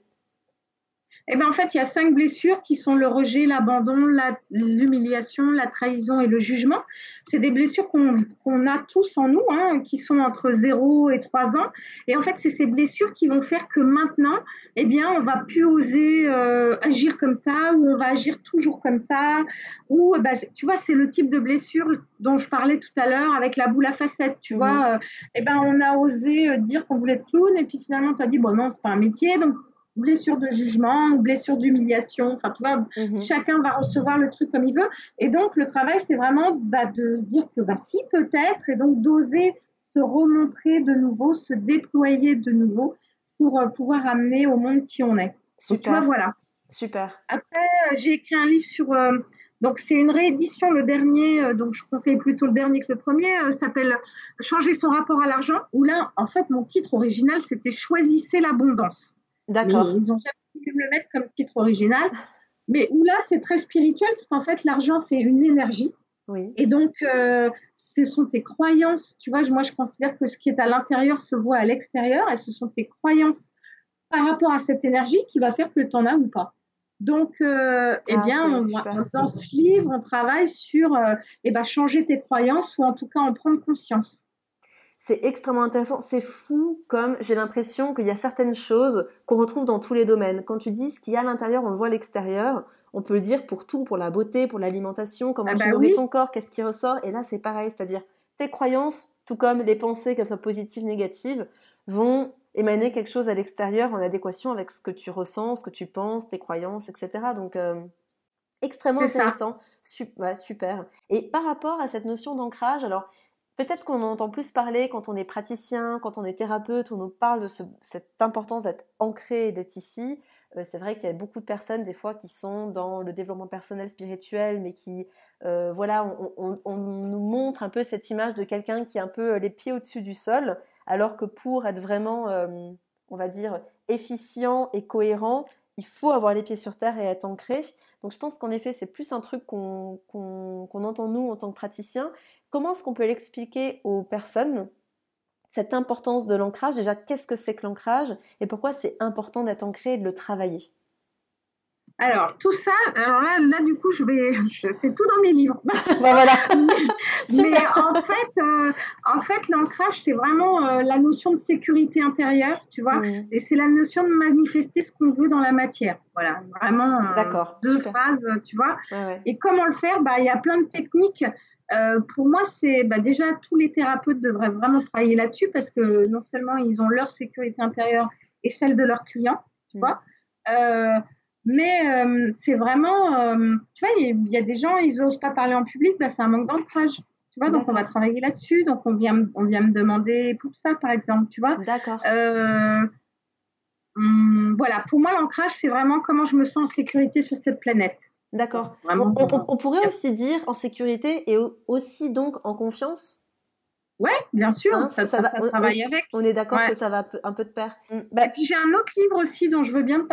S2: Eh ben en fait, il y a cinq blessures qui sont le rejet, l'abandon, l'humiliation, la, trahison et le jugement. C'est des blessures qu'on a tous en nous, hein, qui sont entre 0 et 3 ans. Et en fait, c'est ces blessures qui vont faire que maintenant, eh bien, on va plus oser euh, agir comme ça, ou on va agir toujours comme ça, ou bah, tu vois, c'est le type de blessure dont je parlais tout à l'heure avec la boule à facettes, tu vois. Mmh. Euh, eh ben, on a osé euh, dire qu'on voulait être clown, et puis finalement, tu as dit, bon non, c'est pas un métier, donc blessure de jugement blessure d'humiliation. Enfin, tu vois, mhm. chacun va recevoir le truc comme il veut. Et donc, le travail, c'est vraiment bah, de se dire que bah, si, peut-être, et donc d'oser se remontrer de nouveau, se déployer de nouveau pour euh, pouvoir amener au monde qui on est.
S1: Super. tu
S2: vois, voilà.
S1: Super.
S2: Après, euh, j'ai écrit un livre sur. Euh, donc, c'est une réédition, le dernier, donc je conseille plutôt le dernier que le premier, s'appelle Changer son rapport à l'argent, où là, en fait, mon titre original, c'était Choisissez l'abondance.
S1: D'accord.
S2: Ils ont jamais pu me le mettre comme titre original. Mais où là, c'est très spirituel, parce qu'en fait, l'argent, c'est une énergie.
S1: Oui.
S2: Et donc, euh, ce sont tes croyances. Tu vois, moi, je considère que ce qui est à l'intérieur se voit à l'extérieur, et ce sont tes croyances par rapport à cette énergie qui va faire que tu en as ou pas. Donc, euh, eh ah, bien, dans ce livre, on travaille sur euh, eh ben, changer tes croyances ou en tout cas en prendre conscience
S1: c'est extrêmement intéressant. C'est fou comme j'ai l'impression qu'il y a certaines choses qu'on retrouve dans tous les domaines. Quand tu dis ce qu'il y a à l'intérieur, on le voit à l'extérieur. On peut le dire pour tout, pour la beauté, pour l'alimentation, comment ah tu bah nourris ton corps, qu'est-ce qui ressort. Et là, c'est pareil, c'est-à-dire tes croyances, tout comme les pensées, qu'elles soient positives, négatives, vont émaner quelque chose à l'extérieur en adéquation avec ce que tu ressens, ce que tu penses, tes croyances, etc. Donc, euh, extrêmement intéressant. super. Et par rapport à cette notion d'ancrage, alors Peut-être qu'on en entend plus parler quand on est praticien, quand on est thérapeute, on nous parle de cette importance d'être ancré et d'être ici. Euh, c'est vrai qu'il y a beaucoup de personnes des fois qui sont dans le développement personnel spirituel, mais qui, euh, voilà, on, nous montre un peu cette image de quelqu'un qui est un peu euh, les pieds au-dessus du sol, alors que pour être vraiment, on va dire, efficient et cohérent, il faut avoir les pieds sur terre et être ancré. Donc je pense qu'en effet, c'est plus un truc qu'on entend nous en tant que praticiens. Comment est-ce qu'on peut l'expliquer aux personnes cette importance de l'ancrage? Déjà, qu'est-ce que c'est que l'ancrage? Et pourquoi c'est important d'être ancré et de le travailler?
S2: Alors, tout ça, alors là, là du coup, je vais, c'est tout dans mes livres.
S1: Ben voilà.
S2: mais, en fait, euh, en fait, l'ancrage, c'est vraiment euh, la notion de sécurité intérieure, tu vois, et c'est la notion de manifester ce qu'on veut dans la matière. Voilà, vraiment.
S1: Euh, D'accord.
S2: Deux phrases, tu vois. Et comment le faire? Bah, il y a plein de techniques. Euh, pour moi, c'est bah, déjà tous les thérapeutes devraient vraiment travailler là-dessus parce que non seulement ils ont leur sécurité intérieure et celle de leurs clients, tu mm. vois, euh, mais euh, c'est vraiment, tu vois, il y, a des gens, ils n'osent pas parler en public, bah, c'est un manque d'ancrage. Tu vois, donc on va travailler là-dessus. Donc on vient, on vient me demander pour ça, par exemple, tu vois.
S1: D'accord.
S2: Hum, voilà, pour moi, l'ancrage, c'est vraiment comment je me sens en sécurité sur cette planète.
S1: D'accord. On, pourrait aussi dire en sécurité et aussi donc en confiance
S2: Ouais, bien sûr, hein, ça, ça, travaille avec.
S1: On est d'accord que ça va un peu de pair.
S2: Mm. Bah, et puis j'ai un autre livre aussi dont je veux bien,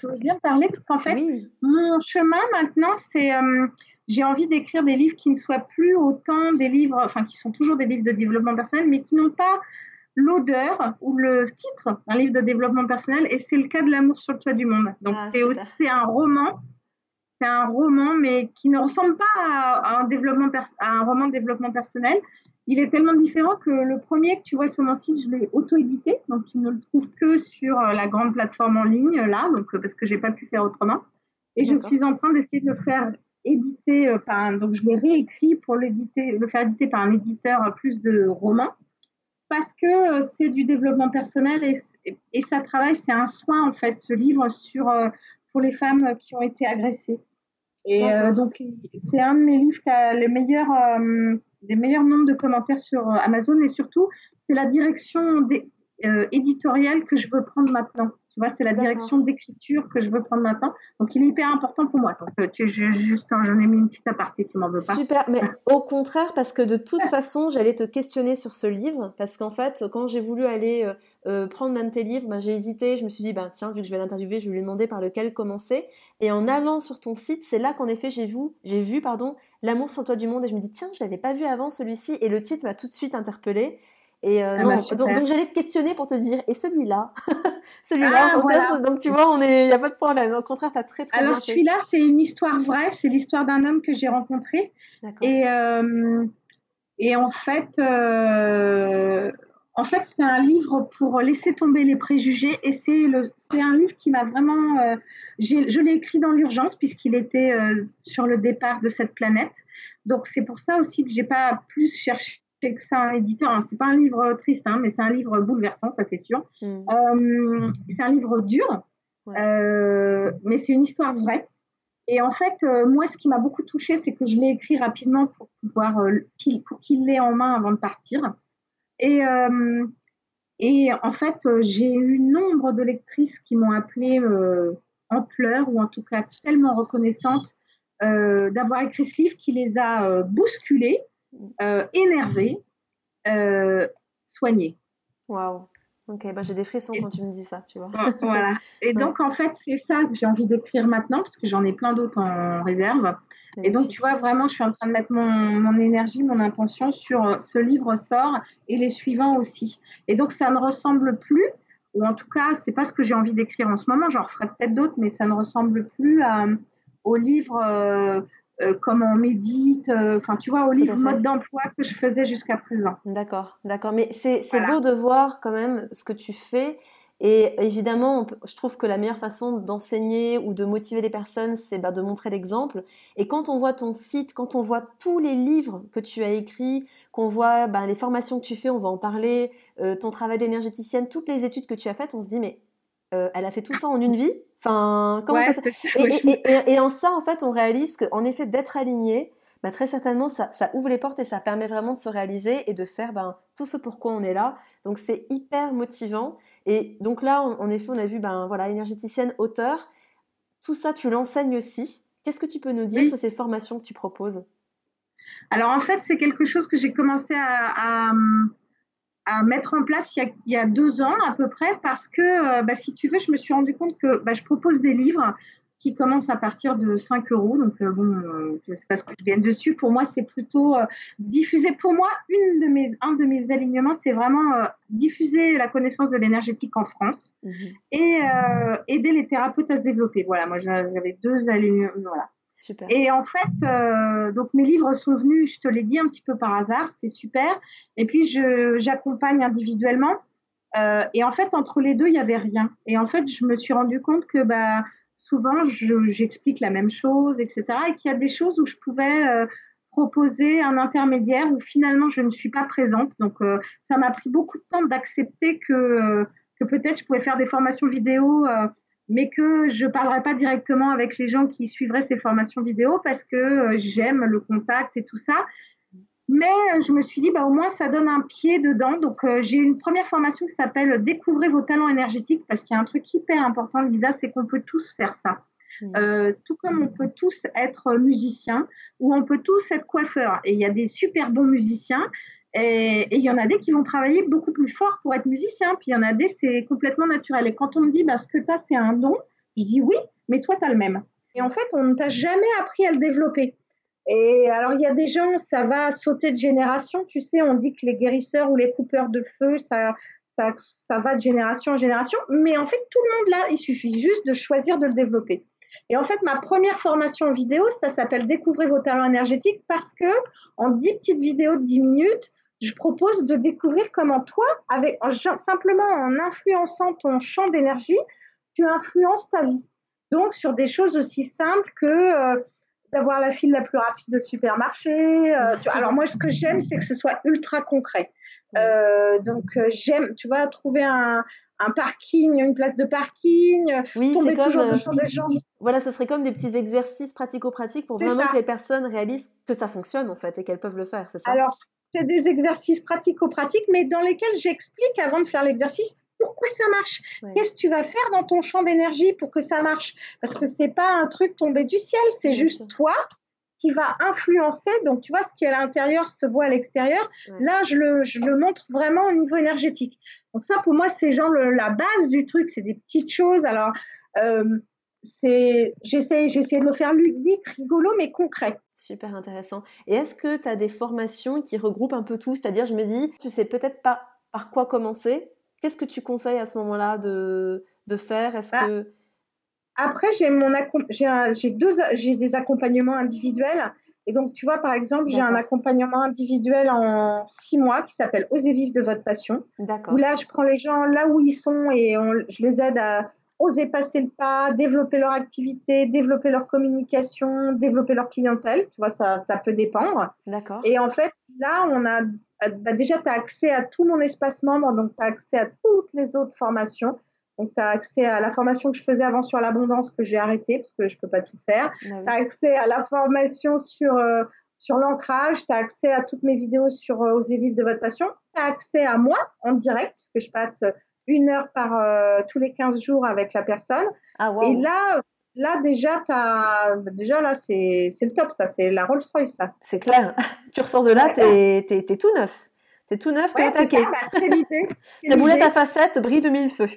S2: je veux bien parler parce qu'en fait, mon chemin maintenant, c'est euh, j'ai envie d'écrire des livres qui ne soient plus autant des livres, enfin qui sont toujours des livres de développement personnel, mais qui n'ont pas l'odeur ou le titre d'un livre de développement personnel. Et c'est le cas de l'amour sur le toit du monde. Donc ah, c'est aussi un roman c'est un roman, mais qui ne ressemble pas à, un, développement à un roman de développement personnel. Il est tellement différent que le premier que tu vois sur mon site, je l'ai auto-édité, donc tu ne le trouves que sur euh, la grande plateforme en ligne là, donc euh, parce que j'ai pas pu faire autrement. Et je suis en train d'essayer de le faire éditer euh, par un, donc je l'ai réécrit pour l'éditer, le faire éditer par un éditeur plus de romans, parce que c'est du développement personnel et, et, ça travaille, c'est un soin en fait, ce livre sur pour les femmes qui ont été agressées. Et euh, donc, c'est un de mes livres qui a les meilleurs, euh, les meilleurs nombres de commentaires sur euh, Amazon et surtout, c'est la direction des, éditoriale que je veux prendre maintenant. Tu vois, c'est la direction d'écriture que je veux prendre maintenant. Donc, il est hyper important pour moi. Donc, tu, juste, j'en ai mis une petite aparté, tu m'en veux pas.
S1: Super, mais au contraire, parce que de toute façon, j'allais te questionner sur ce livre, parce qu'en fait, quand j'ai voulu aller euh, prendre l'un de tes livres, ben, j'ai hésité, je me suis dit, ben, tiens, vu que je vais l'interviewer, je vais lui demander par lequel commencer. Et en allant sur ton site, c'est là qu'en effet, j'ai vu, j'ai vu, pardon, L'amour sur le toit du monde, et je me dis, tiens, je l'avais pas vu avant celui-ci, et le titre m'a tout de suite interpellée. Et euh, ah non, bah, donc, j'allais te questionner pour te dire, et celui-là? Celui-là, ah, donc tu vois, il n'y a pas de problème. Au contraire, tu as très très
S2: Alors celui-là, c'est une histoire vraie, c'est l'histoire d'un homme que j'ai rencontré. Et, euh, et en fait, euh, en fait, c'est un livre pour laisser tomber les préjugés. Et c'est un livre qui m'a vraiment, je l'ai écrit dans l'urgence puisqu'il était sur le départ de cette planète. Donc c'est pour ça aussi que j'ai pas plus cherché que c'est un éditeur. C'est pas un livre triste, hein, mais c'est un livre bouleversant, ça c'est sûr. Hmm. Euh, c'est un livre dur, euh, mais c'est une histoire vraie. Et en fait, euh, moi, ce qui m'a beaucoup touchée, c'est que je l'ai écrit rapidement pour pouvoir pour qu'il l'ait en main avant de partir. Et et en fait, j'ai eu nombre de lectrices qui m'ont appelée en pleurs ou en tout cas tellement reconnaissantes d'avoir écrit ce livre qui les a bousculées euh, énervé, euh, soigné.
S1: Waouh. Ok, bah j'ai des frissons quand tu me dis ça, tu vois.
S2: voilà. Et donc, en fait, c'est ça que j'ai envie d'écrire maintenant, parce que j'en ai plein d'autres en réserve. Et donc, tu vois, vraiment, je suis en train de mettre mon, mon, énergie, mon intention sur euh, ce livre sort et les suivants aussi. Et donc, ça ne ressemble plus, ou en tout cas, c'est pas ce que j'ai envie d'écrire en ce moment. J'en referai peut-être d'autres, mais ça ne ressemble plus à, au livre euh, comment on médite, euh, enfin tu vois, au livre mode d'emploi que je faisais jusqu'à présent.
S1: D'accord, d'accord. Mais c'est beau de voir quand même ce que tu fais. Et évidemment, je trouve que la meilleure façon d'enseigner ou de motiver les personnes, c'est bah, de montrer l'exemple. Et quand on voit ton site, quand on voit tous les livres que tu as écrits, qu'on voit bah, les formations que tu fais, on va en parler, euh, ton travail d'énergéticienne, toutes les études que tu as faites, on se dit mais elle a fait tout ça en une vie Enfin, comment ça, et, en ça, en fait, on réalise qu'en effet, d'être aligné, bah, très certainement, ça, ouvre les portes et ça permet vraiment de se réaliser et de faire ben, tout ce pourquoi on est là. Donc, c'est hyper motivant. Et donc là, en, effet, on a vu, ben voilà, énergéticienne, auteur. Tout ça, tu l'enseignes aussi. Qu'est-ce que tu peux nous dire sur ces formations que tu proposes?
S2: Alors, en fait, c'est quelque chose que j'ai commencé à à mettre en place il y, a, deux ans à peu près parce que, euh, bah, si tu veux, je me suis rendu compte que bah, je propose des livres qui commencent à partir de 5 euros. Donc, euh, bon, euh, c'est pas ce que je viens dessus. Pour moi, c'est plutôt diffuser. Pour moi, une de mes, un de mes alignements, c'est vraiment diffuser la connaissance de l'énergétique en France mmh et aider les thérapeutes à se développer. Voilà, moi, j'avais deux alignements. Voilà. Et en fait, euh, donc mes livres sont venus, je te l'ai dit un petit peu par hasard, c'était super. Et puis j'accompagne individuellement. Euh, et en fait, entre les deux, il y avait rien. Et en fait, je me suis rendu compte que bah souvent j'explique la même chose, etc. Et qu'il y a des choses où je pouvais euh, proposer un intermédiaire où finalement je ne suis pas présente. Donc euh, ça m'a pris beaucoup de temps d'accepter que que peut-être je pouvais faire des formations vidéo mais que je parlerai pas directement avec les gens qui suivraient ces formations vidéo parce que euh, j'aime le contact et tout ça. Mais euh, je me suis dit, bah, au moins, ça donne un pied dedans. Donc, euh, j'ai une première formation qui s'appelle Découvrez vos talents énergétiques parce qu'il y a un truc hyper important, Lisa, c'est qu'on peut tous faire ça. Tout comme on peut tous être musicien ou on peut tous être coiffeur. Et il y a des super bons musiciens et il y en a des qui vont travailler beaucoup plus fort pour être musicien. Puis il y en a des, c'est complètement naturel. Et quand on me dit, bah, ce que tu as, c'est un don, je dis oui, mais toi, tu as le même. Et en fait, on ne t'a jamais appris à le développer. Et alors, il y a des gens, ça va sauter de génération. Tu sais, on dit que les guérisseurs ou les coupeurs de feu, ça, ça, ça va de génération en génération. Mais en fait, tout le monde là, il suffit juste de choisir de le développer. Et en fait, ma première formation vidéo, ça s'appelle Découvrez vos talents énergétiques parce que en 10 petites vidéos de 10 minutes, je propose de découvrir comment toi, avec simplement en influençant ton champ d'énergie, tu influences ta vie. Donc sur des choses aussi simples que euh, d'avoir la file la plus rapide au supermarché. Euh, alors moi, ce que j'aime, c'est que ce soit ultra concret. Euh, donc j'aime, tu vois, trouver un, parking, une place de parking,
S1: oui, tomber toujours comme, des gens. Voilà, ce serait comme des petits exercices pratico-pratiques pour vraiment que les personnes réalisent que ça fonctionne en fait et qu'elles peuvent le faire, c'est ça?
S2: Alors c'est des exercices pratico-pratiques, mais dans lesquels j'explique avant de faire l'exercice pourquoi ça marche. Qu'est-ce que tu vas faire dans ton champ d'énergie pour que ça marche? Parce que c'est pas un truc tombé du ciel, c'est juste toi qui va influencer. Donc, tu vois, ce qui est à l'intérieur se voit à l'extérieur. Là, je le, je le montre vraiment au niveau énergétique. Donc, ça, pour moi, c'est genre la base du truc. C'est des petites choses. Alors, euh, c'est, j'essaie, j'essaie de le faire ludique, rigolo, mais concret.
S1: Super intéressant. Et est-ce que tu as des formations qui regroupent un peu tout? C'est-à-dire, je me dis, tu sais peut-être pas par quoi commencer. Qu'est-ce que tu conseilles à ce moment-là de, de faire? Est-ce bah, que
S2: après, j'ai mon j'ai deux j'ai des accompagnements individuels et donc tu vois par exemple j'ai un accompagnement individuel en six mois qui s'appelle Osez vivre de votre passion. Où là je prends les gens là où ils sont et on, je les aide à oser passer le pas, développer leur activité, développer leur communication, développer leur clientèle. Tu vois ça ça peut dépendre.
S1: D'accord.
S2: Et en fait là on a bah, déjà tu as accès à tout mon espace membre donc tu as accès à toutes les autres formations. Donc, tu as accès à la formation que je faisais avant sur l'abondance que j'ai arrêtée parce que je peux pas tout faire. Bah tu as accès à la formation sur, euh, sur l'ancrage. Tu as accès à toutes mes vidéos sur euh, Oser vivre de votre passion. Tu as accès à moi en direct puisque je passe une heure par euh, tous les 15 jours avec la personne. Ah, Et là, là déjà, as, déjà là, c'est le top, ça, c'est la Rolls Royce là.
S1: C'est clair. tu ressors de là, tu es, es, tout neuf. T'es tout neuf, t'es ouais, taquet.
S2: Bah,
S1: Ta boulette à facettes brille de mille feux.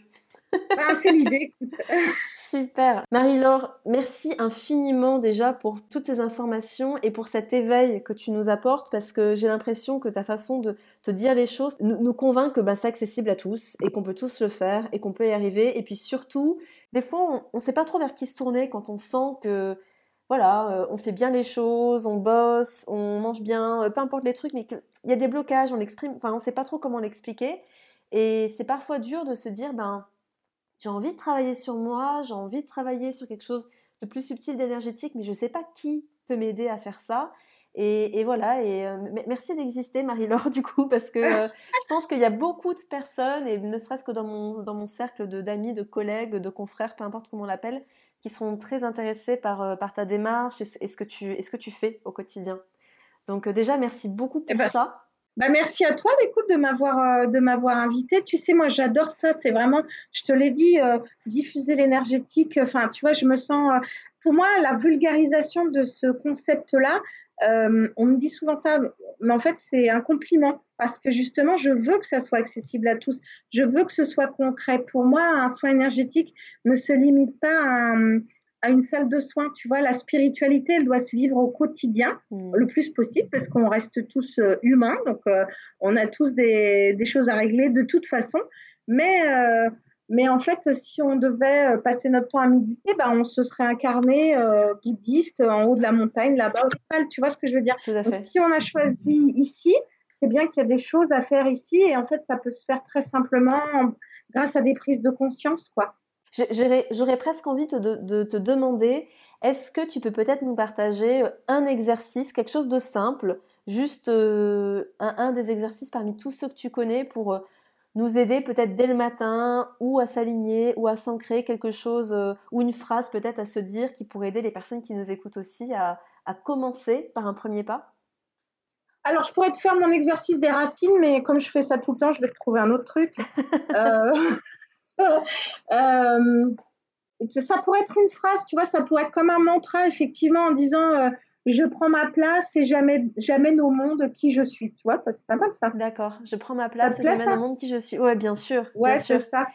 S2: Ah, c'est l'idée,
S1: Super. Marie-Laure, merci infiniment déjà pour toutes ces informations et pour cet éveil que tu nous apportes parce que j'ai l'impression que ta façon de te dire les choses nous, convainc que bah, c'est accessible à tous et qu'on peut tous le faire et qu'on peut y arriver. Et puis surtout, des fois, on ne sait pas trop vers qui se tourner quand on sent que voilà, euh, on fait bien les choses, on bosse, on mange bien, euh, peu importe les trucs, mais qu'il y a des blocages, on l'exprime, on sait pas trop comment l'expliquer. Et c'est parfois dur de se dire, ben, j'ai envie de travailler sur moi, j'ai envie de travailler sur quelque chose de plus subtil, d'énergétique, mais je ne sais pas qui peut m'aider à faire ça. Et, voilà, et euh, merci d'exister, Marie-Laure, du coup, parce que euh, je pense qu'il y a beaucoup de personnes, et ne serait-ce que dans mon, dans mon cercle d'amis, de, collègues, de confrères, peu importe comment on l'appelle, qui sont très intéressés par, euh, par ta démarche et, ce que tu, et ce que tu fais au quotidien. Donc déjà, merci beaucoup pour eh ben, ça.
S2: Bah, merci à toi, écoute, de m'avoir euh, de m'avoir invité. Tu sais, moi, j'adore ça. C'est vraiment, je te l'ai dit, euh, diffuser l'énergétique. Enfin, tu vois, je me sens. Euh, pour moi, la vulgarisation de ce concept-là, on me dit souvent ça, mais en fait, c'est un compliment parce que justement, je veux que ça soit accessible à tous. Je veux que ce soit concret. Pour moi, un soin énergétique ne se limite pas à un à une salle de soins. Tu vois, la spiritualité, elle doit se vivre au quotidien mm. le plus possible parce qu'on reste tous euh, humains, donc euh, on a tous des, des, choses à régler de toute façon. Mais, euh, mais en fait, si on devait passer notre temps à méditer, bah, on se serait incarné bouddhiste en haut de la montagne, là-bas au Tu vois ce que je veux dire?
S1: Donc,
S2: Si on a choisi ici, c'est bien qu'il y a des choses à faire ici et en fait, ça peut se faire très simplement grâce à des prises de conscience, quoi.
S1: J'aurais presque envie de, te demander, est-ce que tu peux peut-être nous partager euh, un exercice, quelque chose de simple, juste euh, un, des exercices parmi tous ceux que tu connais pour euh, nous aider peut-être dès le matin ou à s'aligner ou à s'ancrer quelque chose ou une phrase peut-être à se dire qui pourrait aider les personnes qui nous écoutent aussi à, à commencer par un premier pas?
S2: Alors, je pourrais te faire mon exercice des racines, mais comme je fais ça tout le temps, je vais te trouver un autre truc. euh... Euh, ça pourrait être une phrase, tu vois, ça pourrait être comme un mantra, effectivement, en disant euh, je prends ma place et j'amène au monde qui je suis. Tu vois, c'est pas mal ça.
S1: D'accord, je prends ma place et j'amène au monde qui je suis. Ouais, bien sûr.
S2: Ouais, c'est ça.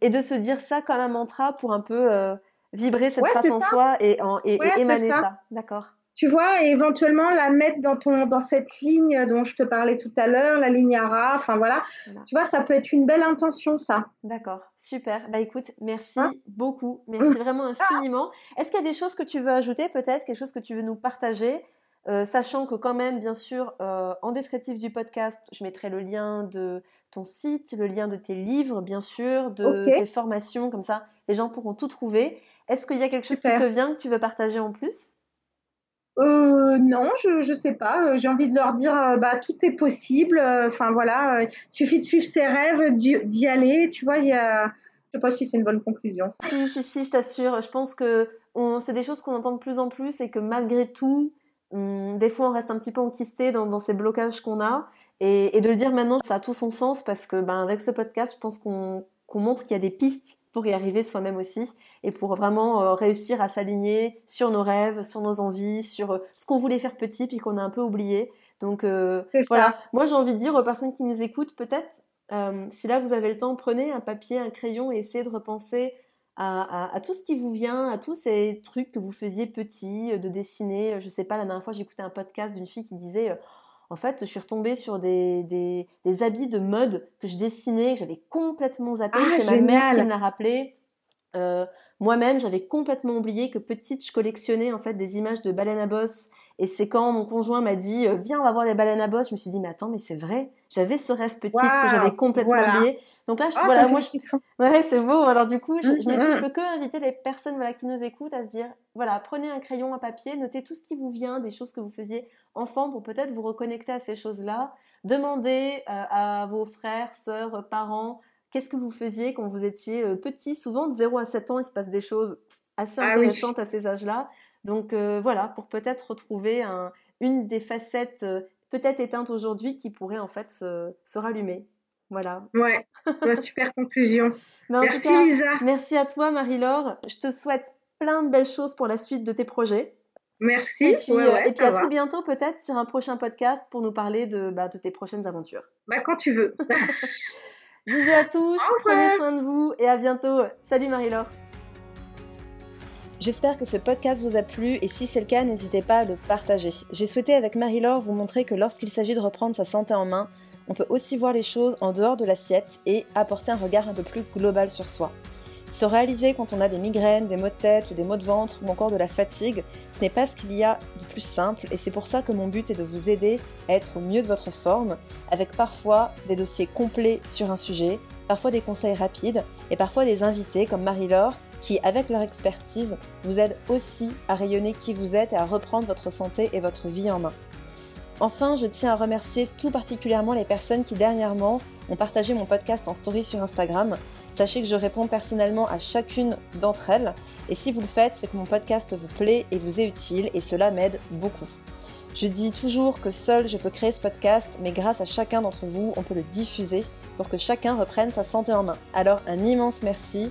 S1: et, de se dire ça comme un mantra pour un peu euh, vibrer cette phrase en soi et, en, et, émaner ça. D'accord
S2: tu vois, et éventuellement la mettre dans ton dans cette ligne dont je te parlais tout à l'heure, la ligne ARA, enfin voilà. Tu vois, ça peut être une belle intention, ça.
S1: D'accord, super. Bah écoute, merci hein beaucoup, merci vraiment infiniment. Est-ce qu'il y a des choses que tu veux ajouter, peut-être, quelque chose que tu veux nous partager? Euh, sachant que quand même, bien sûr, euh, en descriptif du podcast, je mettrai le lien de ton site, le lien de tes livres, bien sûr, de tes formations, comme ça, les gens pourront tout trouver. Est-ce qu'il y a quelque chose qui te vient que tu veux partager en plus?
S2: Euh, non, je je sais pas. Euh, j'ai envie de leur dire, euh, bah tout est possible. Enfin voilà, il suffit de suivre ses rêves, d'y aller. Tu vois. Je sais pas si c'est une bonne conclusion.
S1: Si si si, je t'assure. Je pense que c'est des choses qu'on entend de plus en plus et que malgré tout, des fois on reste un petit peu enquisté dans, ces blocages qu'on a. Et, de le dire maintenant, ça a tout son sens parce que ben avec ce podcast, je pense qu'on montre qu'il y a des pistes pour y arriver soi-même aussi et pour vraiment euh, réussir à s'aligner sur nos rêves, sur nos envies, sur euh, ce qu'on voulait faire petit puis qu'on a un peu oublié. Donc euh, voilà, moi j'ai envie de dire aux personnes qui nous écoutent, peut-être, si là vous avez le temps, prenez un papier, un crayon et essayez de repenser à, tout ce qui vous vient, à tous ces trucs que vous faisiez petits, de dessiner. Je sais pas, la dernière fois, j'écoutais un podcast d'une fille qui disait en fait, je suis retombée sur des, des, habits de mode que je dessinais, que j'avais complètement zappé. Ah, c'est ma mère qui me l'a rappelé. Euh, moi-même, j'avais complètement oublié que petite, je collectionnais en fait des images de baleines à bosse. Et c'est quand mon conjoint m'a dit euh, viens, on va voir des baleines à bosse. Je me suis dit mais attends, mais c'est vrai. J'avais ce rêve petite que j'avais complètement oublié. Donc là, je, ah, voilà, moi, je... ouais, c'est beau. Alors du coup, je, me dis, je peux que inviter les personnes voilà qui nous écoutent à se dire voilà, prenez un crayon, un papier, notez tout ce qui vous vient, des choses que vous faisiez enfant pour peut-être vous reconnecter à ces choses-là. Demandez euh, à vos frères, sœurs, parents qu'est-ce que vous faisiez quand vous étiez euh, petit. Souvent, de 0 à 7 ans, il se passe des choses assez ah intéressantes à ces âges-là. Donc euh, voilà, pour peut-être retrouver une des facettes euh, peut-être éteintes aujourd'hui qui pourrait en fait se, rallumer. Voilà.
S2: Ouais, super conclusion. merci Lisa.
S1: Merci à toi Marie-Laure. Je te souhaite plein de belles choses pour la suite de tes projets.
S2: Merci.
S1: Et puis, et puis à tout bientôt peut-être sur un prochain podcast pour nous parler de, bah, de tes prochaines aventures.
S2: Bah, quand tu veux.
S1: Bisous à tous, prenez soin de vous et à bientôt. Salut Marie-Laure. J'espère que ce podcast vous a plu et si c'est le cas, n'hésitez pas à le partager. J'ai souhaité avec Marie-Laure vous montrer que lorsqu'il s'agit de reprendre sa santé en main, on peut aussi voir les choses en dehors de l'assiette et apporter un regard un peu plus global sur soi. Se réaliser quand on a des migraines, des maux de tête ou des maux de ventre ou encore de la fatigue, ce n'est pas ce qu'il y a de plus simple et c'est pour ça que mon but est de vous aider à être au mieux de votre forme, avec parfois des dossiers complets sur un sujet, parfois des conseils rapides et parfois des invités comme Marie-Laure qui, avec leur expertise, vous aident aussi à rayonner qui vous êtes et à reprendre votre santé et votre vie en main. Enfin, je tiens à remercier tout particulièrement les personnes qui dernièrement ont partagé mon podcast en story sur Instagram. Sachez que je réponds personnellement à chacune d'entre elles et si vous le faites, c'est que mon podcast vous plaît et vous est utile et cela m'aide beaucoup. Je dis toujours que seul je peux créer ce podcast, mais grâce à chacun d'entre vous, on peut le diffuser pour que chacun reprenne sa santé en main. Alors un immense merci,